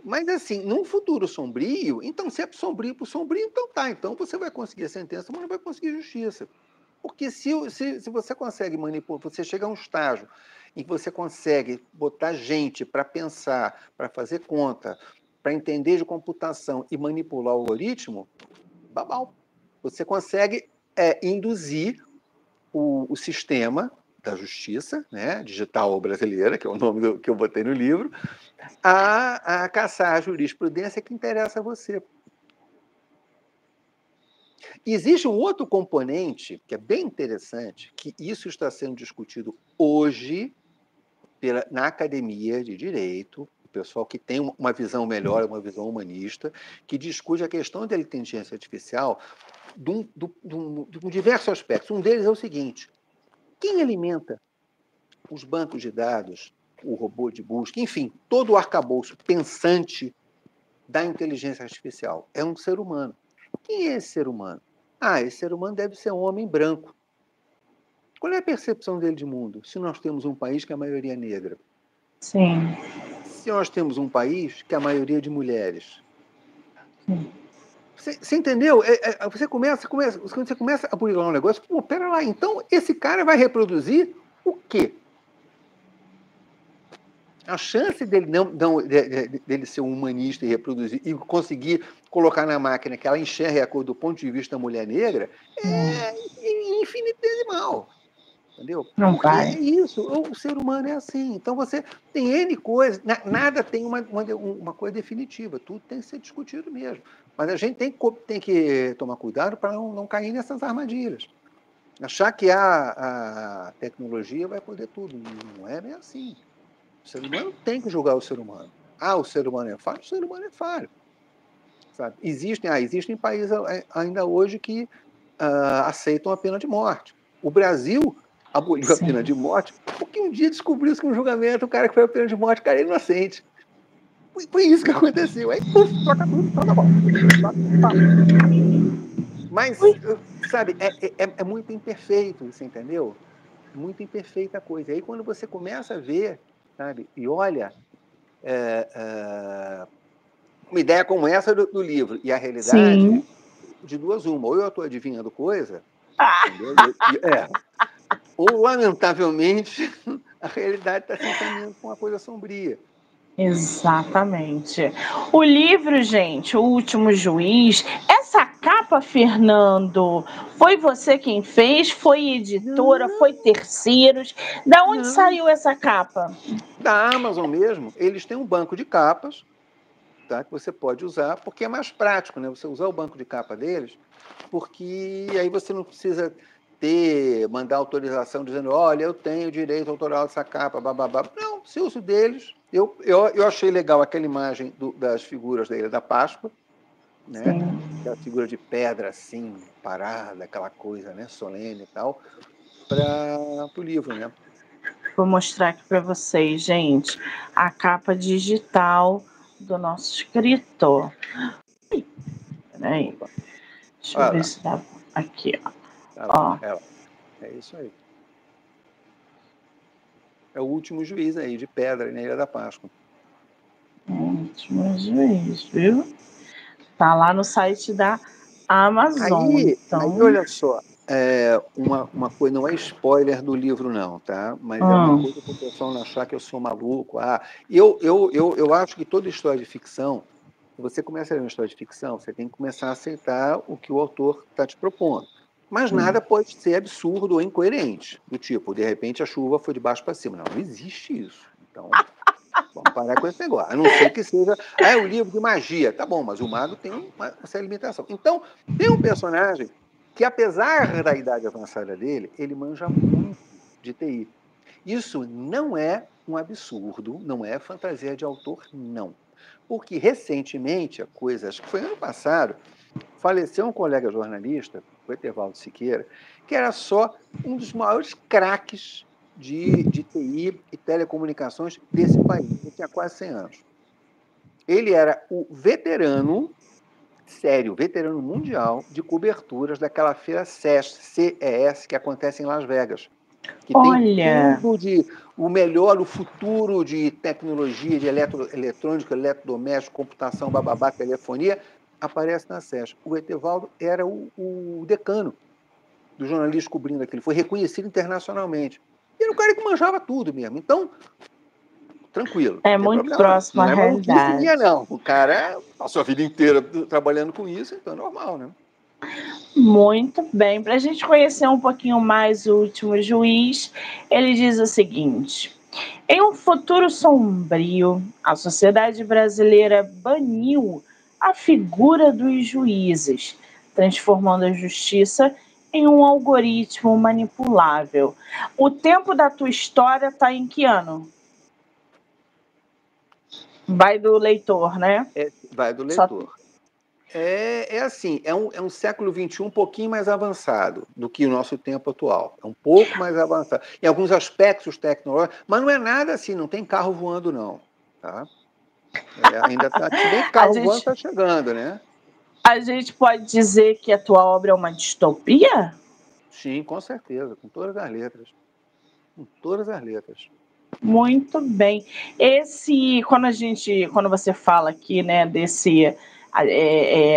Mas assim, num futuro sombrio, então se é sombrio para sombrio, então tá. Então você vai conseguir a sentença, mas não vai conseguir justiça. Porque se, se, se você consegue manipular, você chega a um estágio em que você consegue botar gente para pensar, para fazer conta, para entender de computação e manipular o algoritmo, babau. Você consegue é, induzir o, o sistema da justiça, né, digital brasileira, que é o nome do, que eu botei no livro, a, a caçar a jurisprudência que interessa a você. Existe um outro componente que é bem interessante, que isso está sendo discutido hoje pela, na academia de direito, pessoal que tem uma visão melhor, uma visão humanista, que discute a questão da inteligência artificial de, de, de, de diversos aspectos. Um deles é o seguinte: quem alimenta os bancos de dados, o robô de busca, enfim, todo o arcabouço pensante da inteligência artificial? É um ser humano. Quem é esse ser humano? Ah, esse ser humano deve ser um homem branco. Qual é a percepção dele de mundo? Se nós temos um país que a maioria é negra. Sim. Se nós temos um país que a maioria é de mulheres. Você, você entendeu? É, é, você começa, começa, quando você começa a burilar um negócio, pô, pera lá, então esse cara vai reproduzir o quê? A chance dele não, não de, dele ser um humanista e reproduzir e conseguir colocar na máquina que ela enxergue a cor do ponto de vista da mulher negra é hum. infinitesimal. Entendeu? Não vai. É isso, o ser humano é assim. Então você tem N coisas, nada tem uma, uma, uma coisa definitiva, tudo tem que ser discutido mesmo. Mas a gente tem que, tem que tomar cuidado para não, não cair nessas armadilhas. Achar que a, a tecnologia vai poder tudo. Não é bem assim. O ser humano tem que julgar o ser humano. Ah, o ser humano é falho? O ser humano é falho. Sabe? Existem, ah, existem países eh, ainda hoje que uh, aceitam a pena de morte. O Brasil aboliu Sim. a pena de morte porque um dia descobriu-se que um julgamento o cara que foi a pena de morte, cara, é inocente. Foi, foi isso que aconteceu. Aí, puf, troca tudo, então tá bom. Mas, sabe, é, é, é, muito imperfeito, você entendeu? Muito imperfeita a coisa. Aí, quando você começa a ver, sabe, e olha é, é, uma ideia como essa do, do livro e a realidade, Sim. de duas uma. Ou eu estou adivinhando coisa, ah. é, ou, lamentavelmente, <laughs> a realidade está se encaminhando com uma coisa sombria. Exatamente. O livro, gente, O Último Juiz, essa capa, Fernando, foi você quem fez? Foi editora? Não. Foi terceiros? Da onde Não. saiu essa capa? Da Amazon mesmo. Eles têm um banco de capas tá, que você pode usar, porque é mais prático, né? Você usar o banco de capa deles, porque aí você não precisa ter, mandar autorização dizendo, olha, eu tenho direito autoral dessa capa, bababá. Não, se uso deles, eu, eu, eu achei legal aquela imagem do, das figuras da Ilha da Páscoa, né? Aquela figura de pedra assim, parada, aquela coisa, né, solene e tal, para o livro, né? Vou mostrar aqui para vocês, gente, a capa digital do nosso escritor. Peraí, deixa eu ver se dá aqui, ó. Tá ó. É, é isso aí. É o último juiz aí, de pedra, na Ilha da Páscoa. Último juiz, viu? Tá lá no site da Amazon. Aí, então... aí olha só, é, uma, uma coisa, não é spoiler do livro, não, tá? Mas é uma Ah. coisa para o pessoal não achar que eu sou maluco. Ah, eu, eu, eu, eu acho que toda história de ficção, você começa a ler uma história de ficção, você tem que começar a aceitar o que o autor está te propondo. Mas nada pode ser absurdo ou incoerente. Do tipo, de repente a chuva foi de baixo para cima. Não, não existe isso. Então, <laughs> vamos parar com esse negócio. A não ser que seja. Ah, é um livro de magia. Tá bom, mas o mago tem uma, uma certa limitação. Então, tem um personagem que, apesar da idade avançada dele, ele manja muito de TI. Isso não é um absurdo, não é fantasia de autor, não. Porque recentemente, a coisa, acho que foi ano passado, faleceu um colega jornalista, o Etevaldo Siqueira, que era só um dos maiores craques de, de TI e telecomunicações desse país. Ele tinha quase 100 anos. Ele era o veterano, sério, veterano mundial de coberturas daquela feira CES, CES, que acontece em Las Vegas. Que Olha! tem tudo de o melhor, o futuro de tecnologia, de eletro, eletrônica, eletrodoméstico, computação, bababá, telefonia, aparece na SES. O Etevaldo era o, o decano do jornalismo cobrindo aquilo. Foi reconhecido internacionalmente. E era um cara que manjava tudo mesmo. Então, tranquilo. É muito problema. próximo não à é realidade. minha, não. O cara passou a vida inteira trabalhando com isso, então é normal, né? Muito bem. Para a gente conhecer um pouquinho mais o último juiz, ele diz o seguinte: em um futuro sombrio, a sociedade brasileira baniu a figura dos juízes, transformando a justiça em um algoritmo manipulável. O tempo da tua história está em que ano? Vai do leitor, né? É, vai do Só- leitor. É, é assim, é um, é um século XXI um pouquinho mais avançado do que o nosso tempo atual. É um pouco mais avançado. Em alguns aspectos tecnológicos, mas não é nada assim, não tem carro voando, não. Tá? É, ainda está. Bem carro gente- está chegando, né? A gente pode dizer que a tua obra é uma distopia? Sim, com certeza, com todas as letras. Com todas as letras. Muito bem. Esse, quando a gente, quando você fala aqui, né, desse é,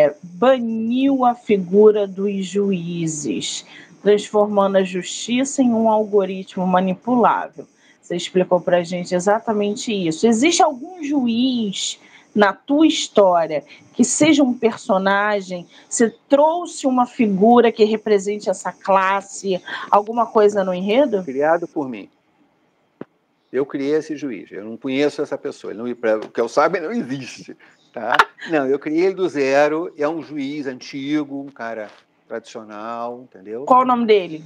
é, baniu a figura dos juízes, transformando a justiça em um algoritmo manipulável. Você explicou para a gente exatamente isso. Existe algum juiz na tua história que seja um personagem? Você trouxe uma figura que represente essa classe? Alguma coisa no enredo? Criado por mim. Eu criei esse juiz. Eu não conheço essa pessoa. Ele não, o que eu saiba, não existe. Tá? Não, eu criei ele do zero. É um juiz antigo, um cara tradicional, entendeu? Qual o nome dele?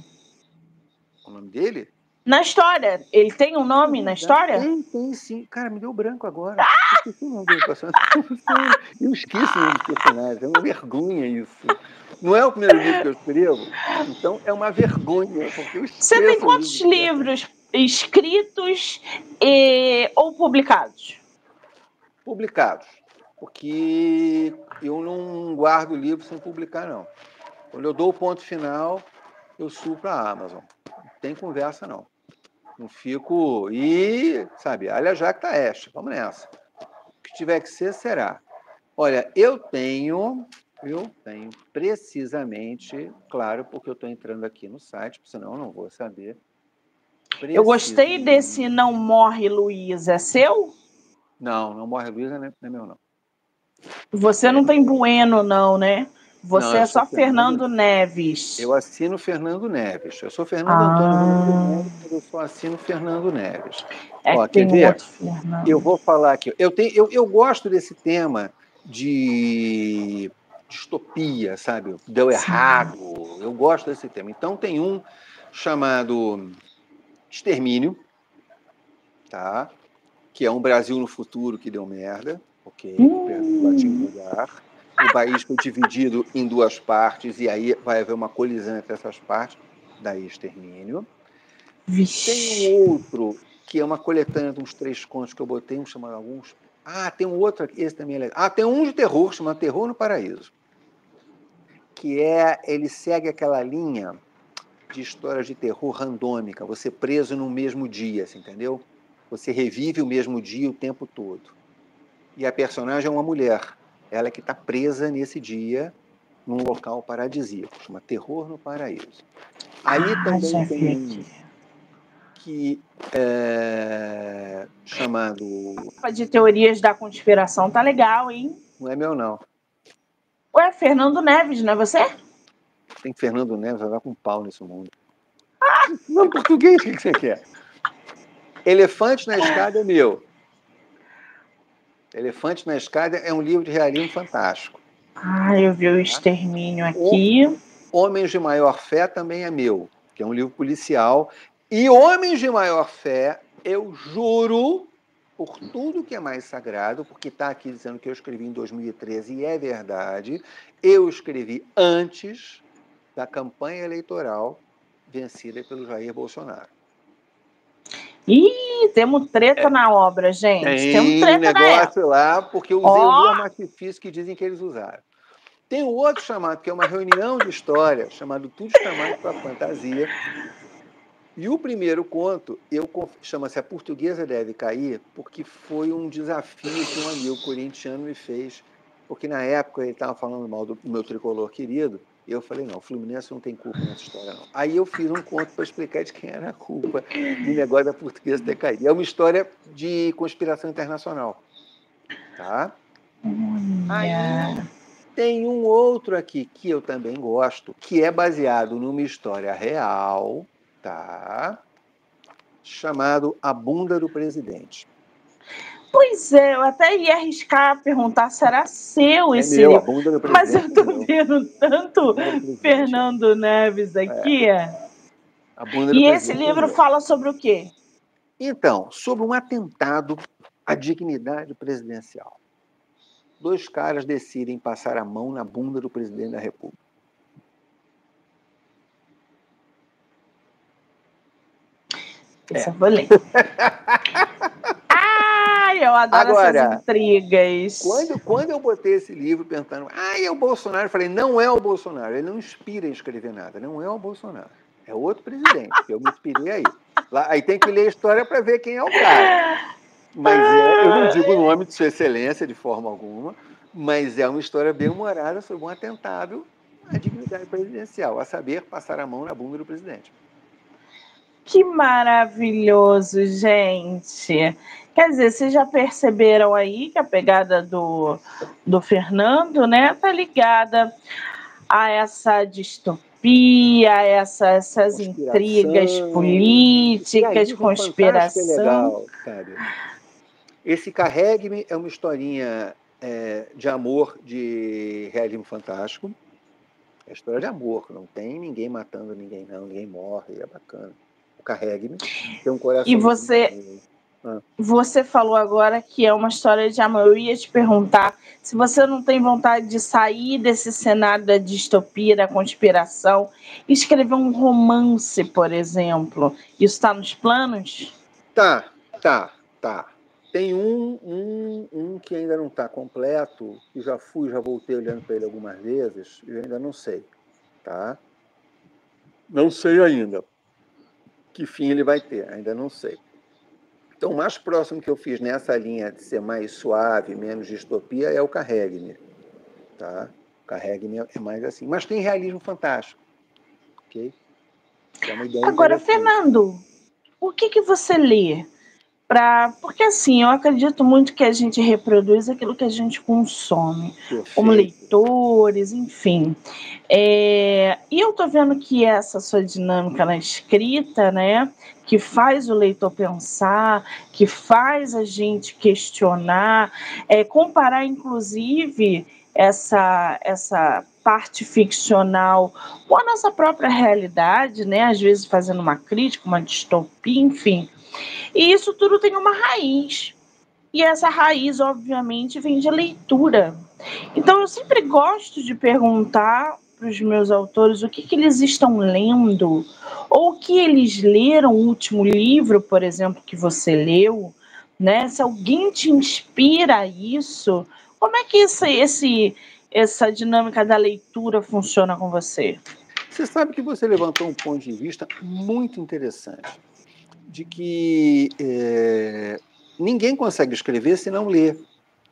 O nome dele? Na história, ele tem um nome na história? Tem, tem sim. Cara, me deu branco agora. Eu esqueci o nome do personagem. Eu esqueço o nome do personagem. É uma vergonha isso. Não é o primeiro livro que eu escrevo? Então é uma vergonha. Porque eu Você tem quantos livro. livros escritos e- ou publicados? Publicados. Porque eu não guardo livro sem publicar, não. Quando eu dou o ponto final, eu subo para a Amazon. Não tem conversa, não. Não fico. E, sabe, olha já que tá este. Vamos nessa. O que tiver que ser, será. Olha, eu tenho. Eu tenho precisamente, claro, porque eu estou entrando aqui no site, senão eu não vou saber. Eu gostei desse Não Morre Luiz, é seu? Não, não morre Luiz, não é não é meu, não. Você não tem Bueno, não, né? Você Não, é só Fernando- Fernando Neves. Eu assino Fernando Neves. Eu sou Fernando Ah. Antônio Neves, eu só assino Fernando Neves. É Ó, que quer ver? Fernando. Eu vou falar aqui. Eu, tenho, eu, eu gosto desse tema de distopia, sabe? Deu errado. Eu gosto desse tema. Então tem um chamado Extermínio, tá? Que é um Brasil no futuro que deu merda, ok? Hum. Latim vulgar. O país foi dividido em duas partes e aí vai haver uma colisão entre essas partes, daí Extermínio. Vixe. Tem um outro que é uma coletânea de uns três contos que eu botei, um chamado alguns. Ah, tem um outro aqui, esse também é legal. Ah, tem um de terror, chama Terror no Paraíso. Que é, ele segue aquela linha de histórias de terror randômica, você preso no mesmo dia, assim, entendeu? Você revive o mesmo dia o tempo todo. E a personagem é uma mulher, ela é que está presa nesse dia num local paradisíaco, chama Terror no Paraíso. Ali ah, também tem um que é chamado. De teorias da conspiração tá legal, hein? Não é meu, não. Ué, Fernando Neves, não é você? Tem Fernando Neves, vai com pau nesse mundo. Ah! Não, português, o que você quer? Elefante na Escada é meu. Elefante na Escada é um livro de realismo fantástico. Ah, eu vi o extermínio aqui. Homens de Maior Fé também é meu, que é um livro policial. E Homens de Maior Fé, eu juro por tudo que é mais sagrado, porque está aqui dizendo que eu escrevi em 2013 e é verdade, eu escrevi antes da campanha eleitoral vencida pelo Jair Bolsonaro. Ih, temos treta é. na obra, gente. Tem temos treta negócio lá, porque eu usei oh. o mais difícil que dizem que eles usaram. Tem um outro chamado, que é uma reunião de história, chamado Tudo Chamado para Fantasia. E o primeiro conto, eu chama-se A Portuguesa Deve Cair, porque foi um desafio que um amigo corintiano me fez, porque na época ele estava falando mal do meu tricolor querido, e eu falei, não, o Fluminense não tem culpa nessa história, não. Aí eu fiz um conto para explicar de quem era a culpa do negócio da portuguesa ter caído. É uma história de conspiração internacional. Tá? Aí tem um outro aqui que eu também gosto, que é baseado numa história real, tá? Chamado A Bunda do Presidente. Pois é, eu até ia arriscar perguntar se era seu é esse meu, livro. Mas eu tô vendo tanto Fernando Neves aqui. É. e esse livro fala sobre o quê? Então, sobre um atentado à dignidade presidencial. Dois caras decidem passar a mão na bunda do presidente da República. Essa é. eu vou ler. <laughs> eu adoro Agora, essas intrigas. Quando, quando eu botei esse livro pensando, ah, é o Bolsonaro, eu falei, não é o Bolsonaro, ele não inspira em escrever nada, não é o Bolsonaro. É outro presidente, eu me inspirei aí. Lá, aí tem que ler a história para ver quem é o cara. Mas é, eu não digo o nome de Sua Excelência de forma alguma, mas é uma história bem humorada sobre um atentado à dignidade presidencial, a saber, passar a mão na bunda do presidente. Que maravilhoso, gente. Quer dizer, vocês já perceberam aí que a pegada do, do Fernando, né, tá ligada a essa distopia, a essa, essas intrigas políticas, conspiração. É legal? Esse Carregue-me é uma historinha é, de amor de realismo fantástico. É história de amor, não tem ninguém matando ninguém, não, ninguém morre, é bacana. O Carregue-me tem um coração. E você. Ah. Você falou agora que é uma história de amor. Eu ia te perguntar se você não tem vontade de sair desse cenário da distopia, da conspiração, e escrever um romance, por exemplo. Isso está nos planos? Tá, tá, tá. Tem um, um, um que ainda não está completo, que já fui, já voltei olhando para ele algumas vezes, e ainda não sei, tá? Não sei ainda que fim ele vai ter, ainda não sei. Então, o mais próximo que eu fiz nessa linha de ser mais suave, menos distopia, é o Carregue-me. Tá? Carregue-me é mais assim. Mas tem realismo fantástico. Ok? É Agora, Fernando, o que, que você lê? Pra... Porque assim, eu acredito muito que a gente reproduz aquilo que a gente consome, Perfeito. como leitores, enfim. É... E eu tô vendo que essa sua dinâmica na escrita, né? que faz o leitor pensar, que faz a gente questionar, é, comparar, inclusive, essa, essa parte ficcional com a nossa própria realidade, né? às vezes fazendo uma crítica, uma distopia, enfim. E isso tudo tem uma raiz. E essa raiz, obviamente, vem de leitura. Então, eu sempre gosto de perguntar para os meus autores o que, que eles estão lendo, ou o que eles leram o último livro, por exemplo, que você leu, né? Se alguém te inspira isso, como é que esse, esse, essa dinâmica da leitura funciona com você? Você sabe que você levantou um ponto de vista muito interessante, de que é, ninguém consegue escrever se não ler.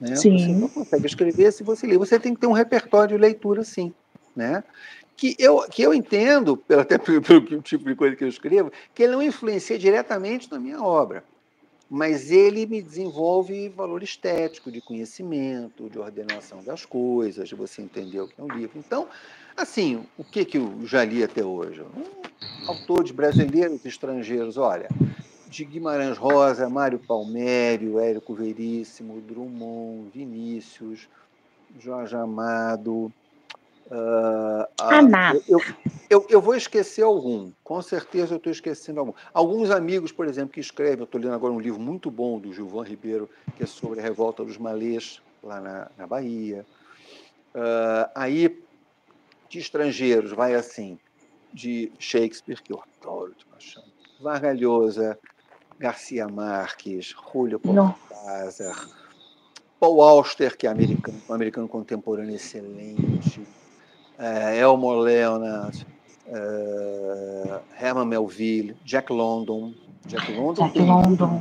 Né? Sim. Você não consegue escrever se você ler. Você tem que ter um repertório de leitura, sim. Né? Que, eu, que eu entendo, <laughs> até pelo, pelo tipo de coisa que eu escrevo, que ele não influencia diretamente na minha obra mas ele me desenvolve valor estético, de conhecimento, de ordenação das coisas, de você entender o que é um livro. Então, assim, o que, que eu já li até hoje? Um, autores brasileiros e estrangeiros, olha, de Guimarães Rosa, Mário Palmério, Érico Veríssimo, Drummond, Vinícius, Jorge Amado, Uh, eu, eu, eu, vou esquecer algum, com certeza eu estou esquecendo algum. Alguns amigos, por exemplo, que escrevem, eu estou lendo agora um livro muito bom do Gilvan Ribeiro, que é sobre a revolta dos malês, lá na, na Bahia. Uh, aí, de estrangeiros, vai assim, de Shakespeare, que eu adoro de paixão, Vargalhosa, Garcia Marques, Julio Cortázar, Paul Auster, que é americano, um americano contemporâneo excelente, é, Elmore Leonard, é, Herman Melville, Jack London. Jack London, Jack London.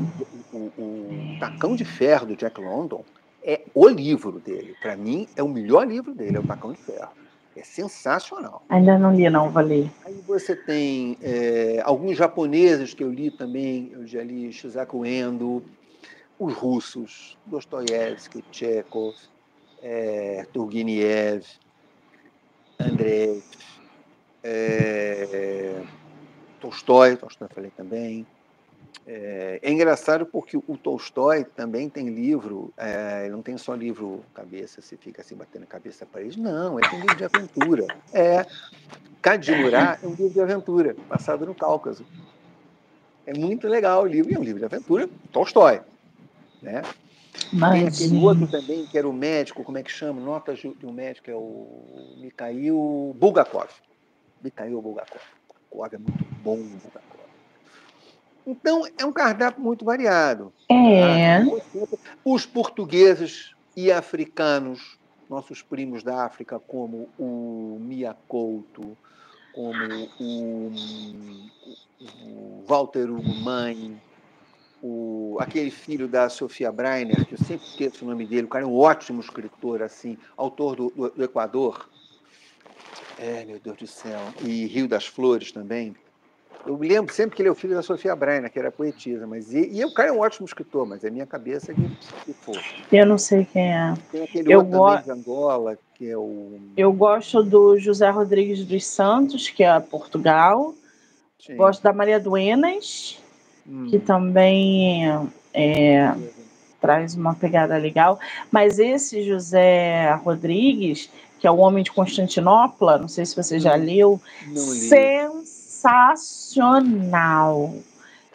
O, o, o, Tacão de Ferro do Jack London é o livro dele. Para mim, é o melhor livro dele, é o Tacão de Ferro. É sensacional. Ainda não li, não, vou ler. Aí você tem é, alguns japoneses que eu li também, eu já li Shizaku Endo, os russos, Dostoiévski, Chekhov, é, Turgenev, André, é, Tolstói, Tolstói falei também. É, é, engraçado porque o Tolstói também tem livro, é, ele não tem só livro cabeça, se fica assim batendo a cabeça para eles, não, ele tem livro de aventura. É, Kadimurá é um livro de aventura, passado no Cáucaso. É muito legal o livro, e é um livro de aventura, Tolstói. Né? Mas, Tem aquele outro também, que era o médico, como é que chama? Notas de um médico, é o Mikhail Bulgakov. Mikhail Bulgakov. Bulgakov é muito bom, Bulgakov. Então, é um cardápio muito variado. É. Tá? Os portugueses e africanos, nossos primos da África, como o Mia Couto, como o, o Walter Hugo Mãe, o, aquele filho da Sofia Breiner, que eu sempre esqueço o nome dele, o cara é um ótimo escritor, assim, autor do, do, do Equador. É, meu Deus do céu. E Rio das Flores também. Eu lembro sempre que ele é o filho da Sofia Breiner, que era poetisa, mas e, e o cara é um ótimo escritor, mas é minha cabeça que, que for. Eu não sei quem é. Tem aquele eu outro go... de Angola, que é o. Eu gosto do José Rodrigues dos Santos, que é Portugal. Sim. Gosto da Maria Duenas que hum. também é, traz uma pegada legal. Mas esse José Rodrigues, que é o Homem de Constantinopla, não sei se você já leu, sensacional.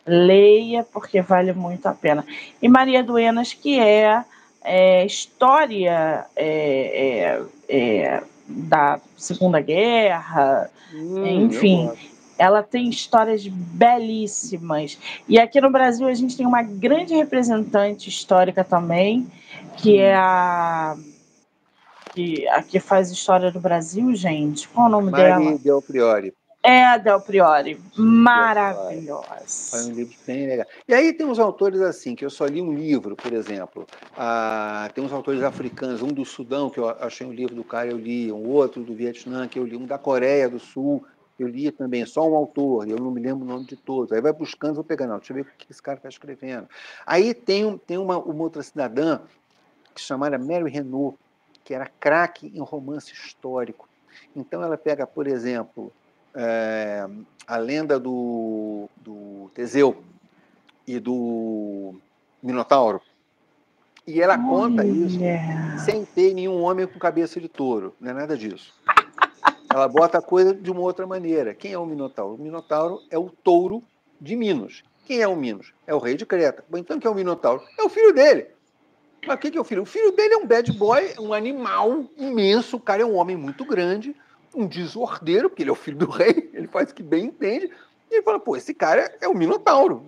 Leia, porque vale muito a pena. E Maria Duenas, que é, é história é, é, é da Segunda Guerra, hum, enfim ela tem histórias belíssimas. E aqui no Brasil a gente tem uma grande representante histórica também, que é a que, a que faz história do Brasil, gente. Qual o nome Maria dela? Del Priori. É a Del Priori. Maravilhosa. Foi um livro bem legal. E aí tem uns autores assim, que eu só li um livro, por exemplo. Ah, tem uns autores africanos, um do Sudão, que eu achei um livro do cara, eu li, um outro do Vietnã, que eu li, um da Coreia do Sul, eu lia também só um autor, eu não me lembro o nome de todos. Aí vai buscando, vou pegando, deixa eu ver o que esse cara está escrevendo. Aí tem, tem uma, uma outra cidadã que se chamava Mary Renault, que era craque em romance histórico. Então ela pega, por exemplo, é, a lenda do, do Teseu e do Minotauro, e ela conta isso sem ter nenhum homem com cabeça de touro, não é nada disso. Ela bota a coisa de uma outra maneira. Quem é o Minotauro? O Minotauro é o touro de Minos. Quem é o Minos? É o rei de Creta. Bom, então, quem é o Minotauro? É o filho dele. Mas o que, que é o filho? O filho dele é um bad boy, um animal imenso. O cara é um homem muito grande, um desordeiro, porque ele é o filho do rei, <laughs> ele faz o que bem entende. E ele fala: pô, esse cara é o Minotauro.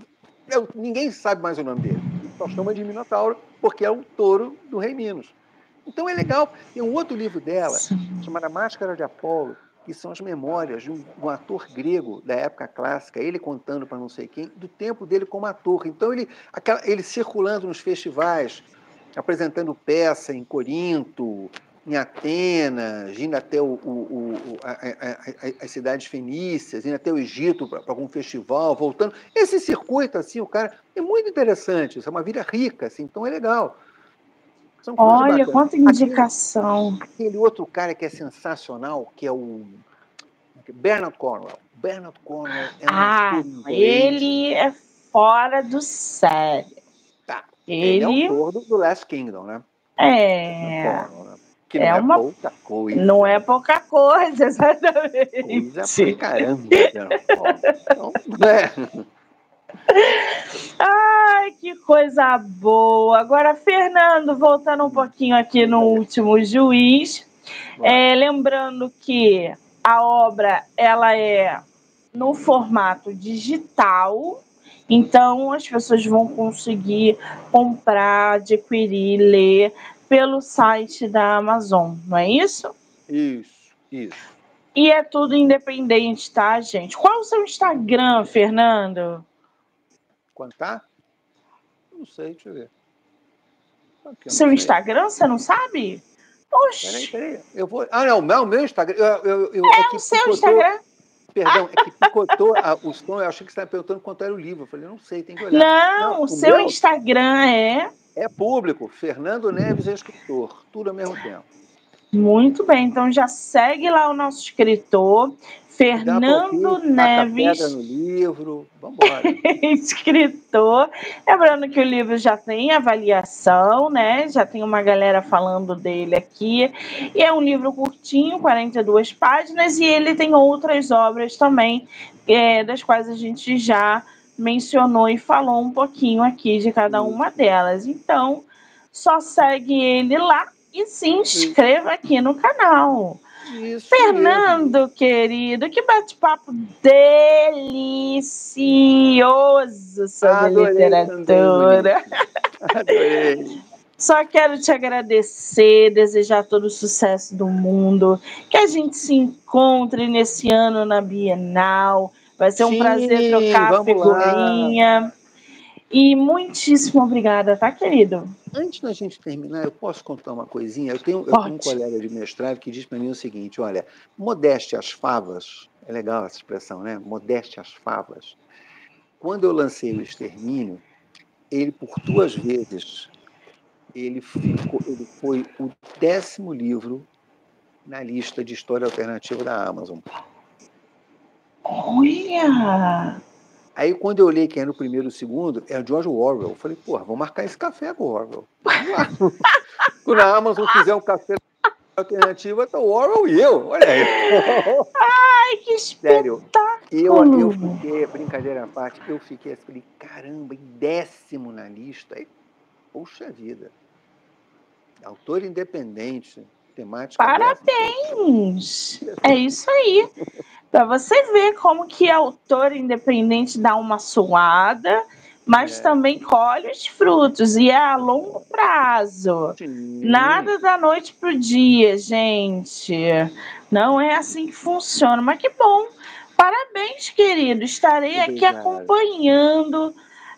É, ninguém sabe mais o nome dele. Ele só chama de Minotauro porque é o touro do rei Minos. Então é legal. Tem um outro livro dela, Sim. chamado Máscara de Apolo, que são as memórias de um, um ator grego da época clássica, ele contando para não sei quem, do tempo dele como ator. Então, ele, aquela, ele circulando nos festivais, apresentando peça em Corinto, em Atenas, indo até o, o, o, a, a, as cidades fenícias, indo até o Egito para algum festival, voltando. Esse circuito, assim, o cara é muito interessante, isso é uma vida rica, assim, então é legal. Olha, quanta indicação. Aquele, aquele, outro cara que é sensacional, que é o Bernard Cornwell. Bernard Cornwell é um Ah, ele é fora do sério. Tá. Ele, ele é autor do, do Last Kingdom, né? É. Cornwell, né? Que não é, é uma... pouca coisa. Não é pouca coisa, <laughs> exatamente. Coisa pra caramba. então, é. Ai, que coisa boa. Agora, Fernando, voltando um pouquinho aqui no último juiz, é, lembrando que a obra ela é no formato digital, então as pessoas vão conseguir comprar, adquirir, ler pelo site da Amazon, não é isso? Isso, isso. E é tudo independente, tá, gente? Qual é o seu Instagram, Fernando? Quanto tá? Não sei, deixa eu ver. Aqui, Seu sei. Instagram, você não sabe? Oxi. Peraí, peraí. Eu vou... Ah, não, o meu Instagram. Eu, eu, eu, é, é o seu picotou... Instagram. Perdão, é que picotou a, o som. Eu achei que você estava perguntando quanto era o livro. Eu falei, não sei, tem que olhar. Não, não o, o seu meu... Instagram é. É público. Fernando Neves é escritor. Tudo ao mesmo tempo. Muito bem, então já segue lá o nosso escritor. Fernando Neves. no livro, vamos embora. <laughs> escritor. Lembrando que o livro já tem avaliação, né? Já tem uma galera falando dele aqui. E é um livro curtinho, 42 páginas, e ele tem outras obras também, é, das quais a gente já mencionou e falou um pouquinho aqui de cada uma delas. Então, só segue ele lá e se inscreva aqui no canal. Isso Fernando, mesmo. querido, que bate-papo delicioso sobre Adorei literatura. Adorei. <laughs> Só quero te agradecer, desejar todo o sucesso do mundo, que a gente se encontre nesse ano na Bienal. Vai ser um Sim, prazer trocar a figurinha. Lá. E muitíssimo obrigada, tá, querido? Antes da gente terminar, eu posso contar uma coisinha? Eu tenho, eu tenho um colega de mestrado que diz para mim o seguinte: olha, modéstia às favas, é legal essa expressão, né? Modéstia às favas. Quando eu lancei o Extermínio, ele, por duas vezes, ele, ficou, ele foi o décimo livro na lista de história alternativa da Amazon. Olha! Aí, quando eu olhei quem era o primeiro e o segundo, é o George Orwell. Eu falei, porra, vou marcar esse café com o Orwell. <laughs> quando a Amazon fizer um café alternativa, tá o Orwell e eu. Olha aí. Ai, que espetáculo. Sério, eu, eu fiquei, brincadeira à parte, eu fiquei assim, falei, caramba, em décimo na lista. Aí, poxa vida. Autor independente, temática. Parabéns! Dessa. É isso aí. Para você ver como que autor independente dá uma suada, mas é. também colhe os frutos e é a longo prazo. Sim. Nada da noite pro dia, gente. Não é assim que funciona, mas que bom. Parabéns, querido. Estarei Obrigado. aqui acompanhando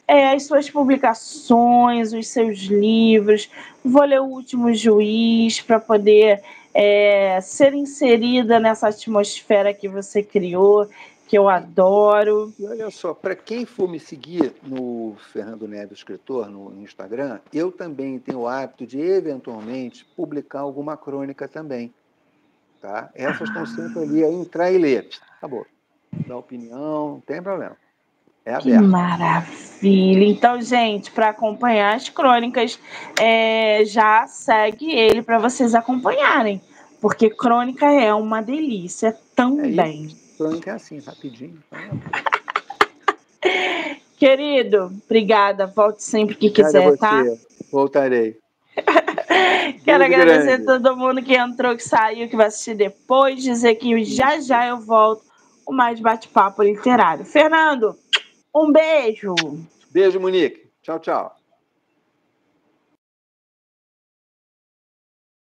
é, as suas publicações, os seus livros. Vou ler o último juiz para poder é, ser inserida nessa atmosfera que você criou, que eu adoro. E olha só, para quem for me seguir no Fernando Neves Escritor, no Instagram, eu também tenho o hábito de, eventualmente, publicar alguma crônica também. Tá? Essas estão sempre ali, a entrar e ler. Acabou. Dá opinião, não tem problema. É aberto. Que maravilha! Então, gente, para acompanhar as crônicas, é, já segue ele para vocês acompanharem, porque crônica é uma delícia também. É crônica é assim, rapidinho. <laughs> Querido, obrigada. Volte sempre que quiser, tá? Voltarei. <laughs> Quero Muito agradecer a todo mundo que entrou, que saiu, que vai assistir depois, dizer que já já eu volto com mais bate-papo literário. Fernando, um beijo. Beijo, Monique. Tchau, tchau.